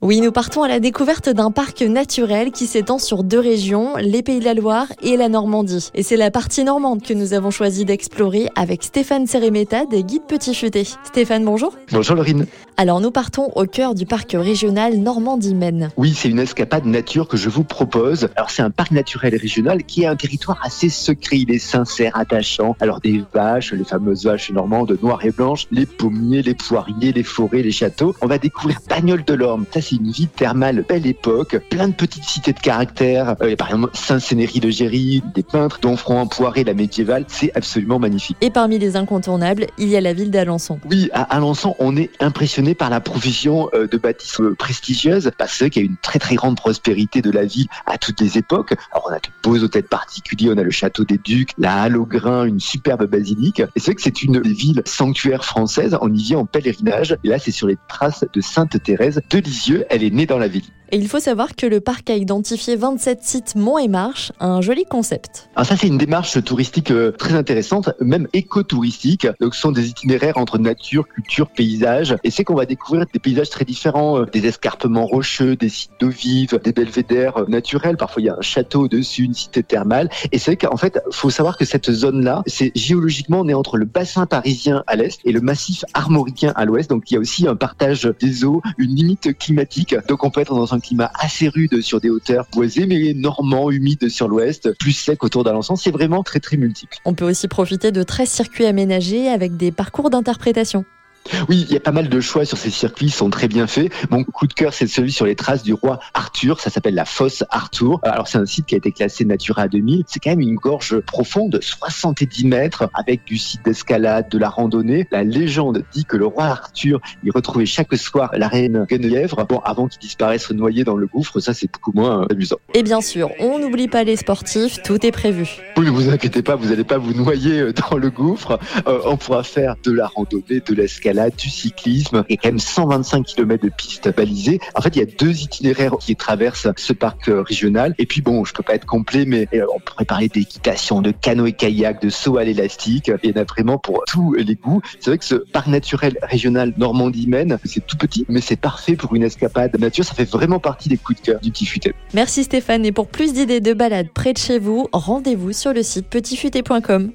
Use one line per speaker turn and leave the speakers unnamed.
Oui, nous partons à la découverte d'un parc naturel qui s'étend sur deux régions, les Pays de la Loire et la Normandie. Et c'est la partie normande que nous avons choisi d'explorer avec Stéphane Séréméta des Guides Petit Futé. Stéphane, bonjour.
Bonjour Laurine.
Alors nous partons au cœur du parc régional Normandie-Maine.
Oui, c'est une escapade nature que je vous propose. Alors c'est un parc naturel régional qui est un territoire assez secret, il est sincère, attachant. Alors des vaches, les fameuses vaches normandes noires et blanches, les pommiers, les poiriers, les forêts, les châteaux. On va découvrir Pagnol de l'Orme. Ça c'est une ville thermale belle époque, plein de petites cités de caractère. Euh, par exemple Saint-Sénéry de Géry, des peintres, Donfront, Poiré, la médiévale. C'est absolument magnifique.
Et parmi les incontournables, il y a la ville d'Alençon.
Oui, à Alençon, on est impressionné par la provision euh, de bâtisses euh, prestigieuses, parce qu'il y a une très très grande prospérité de la ville à toutes les époques. Alors on a de beaux hôtels particuliers, on a le château des Ducs, la Halle au Grain, une superbe basilique. Et c'est vrai que c'est une des villes sanctuaires françaises. On y vient en pèlerinage. Et là, c'est sur les traces de Sainte Thérèse de Lisieux. Elle est née dans la ville.
Et il faut savoir que le parc a identifié 27 sites monts et marches, un joli concept.
Alors ça, c'est une démarche touristique euh, très intéressante, même écotouristique. Donc ce sont des itinéraires entre nature, culture, paysage. Et c'est qu'on va découvrir des paysages très différents, euh, des escarpements rocheux, des sites d'eau vive, des belvédères euh, naturels. Parfois, il y a un château au-dessus, une cité thermale. Et c'est vrai qu'en fait, faut savoir que cette zone-là, c'est géologiquement, on est entre le bassin parisien à l'est et le massif armoricain à l'ouest. Donc il y a aussi un partage des eaux, une limite climatique. Donc on peut être dans un climat assez rude sur des hauteurs boisées, mais normand, humide sur l'ouest, plus sec autour d'Alençon. C'est vraiment très très multiple.
On peut aussi profiter de 13 circuits aménagés avec des parcours d'interprétation.
Oui, il y a pas mal de choix sur ces circuits, ils sont très bien faits. Mon coup de cœur, c'est celui sur les traces du roi Arthur. Ça s'appelle la fosse Arthur. Alors, c'est un site qui a été classé Natura 2000. C'est quand même une gorge profonde, 70 mètres, avec du site d'escalade, de la randonnée. La légende dit que le roi Arthur, il retrouvait chaque soir la reine Guenièvre. Bon, avant qu'il disparaisse noyé dans le gouffre, ça, c'est beaucoup moins euh, amusant.
Et bien sûr, on n'oublie pas les sportifs, tout est prévu.
Oui, ne vous inquiétez pas, vous n'allez pas vous noyer euh, dans le gouffre. Euh, on pourra faire de la randonnée, de l'escalade du cyclisme et quand même 125 km de pistes balisées. En fait, il y a deux itinéraires qui traversent ce parc euh, régional. Et puis bon, je peux pas être complet, mais euh, on pourrait parler d'équitation, de canoë-kayak, de saut à l'élastique. Il y en a vraiment pour tous les goûts. C'est vrai que ce parc naturel régional Normandie-Maine, c'est tout petit, mais c'est parfait pour une escapade nature. Ça fait vraiment partie des coups de cœur du Petit Futé.
Merci Stéphane. Et pour plus d'idées de balades près de chez vous, rendez-vous sur le site petitfuté.com.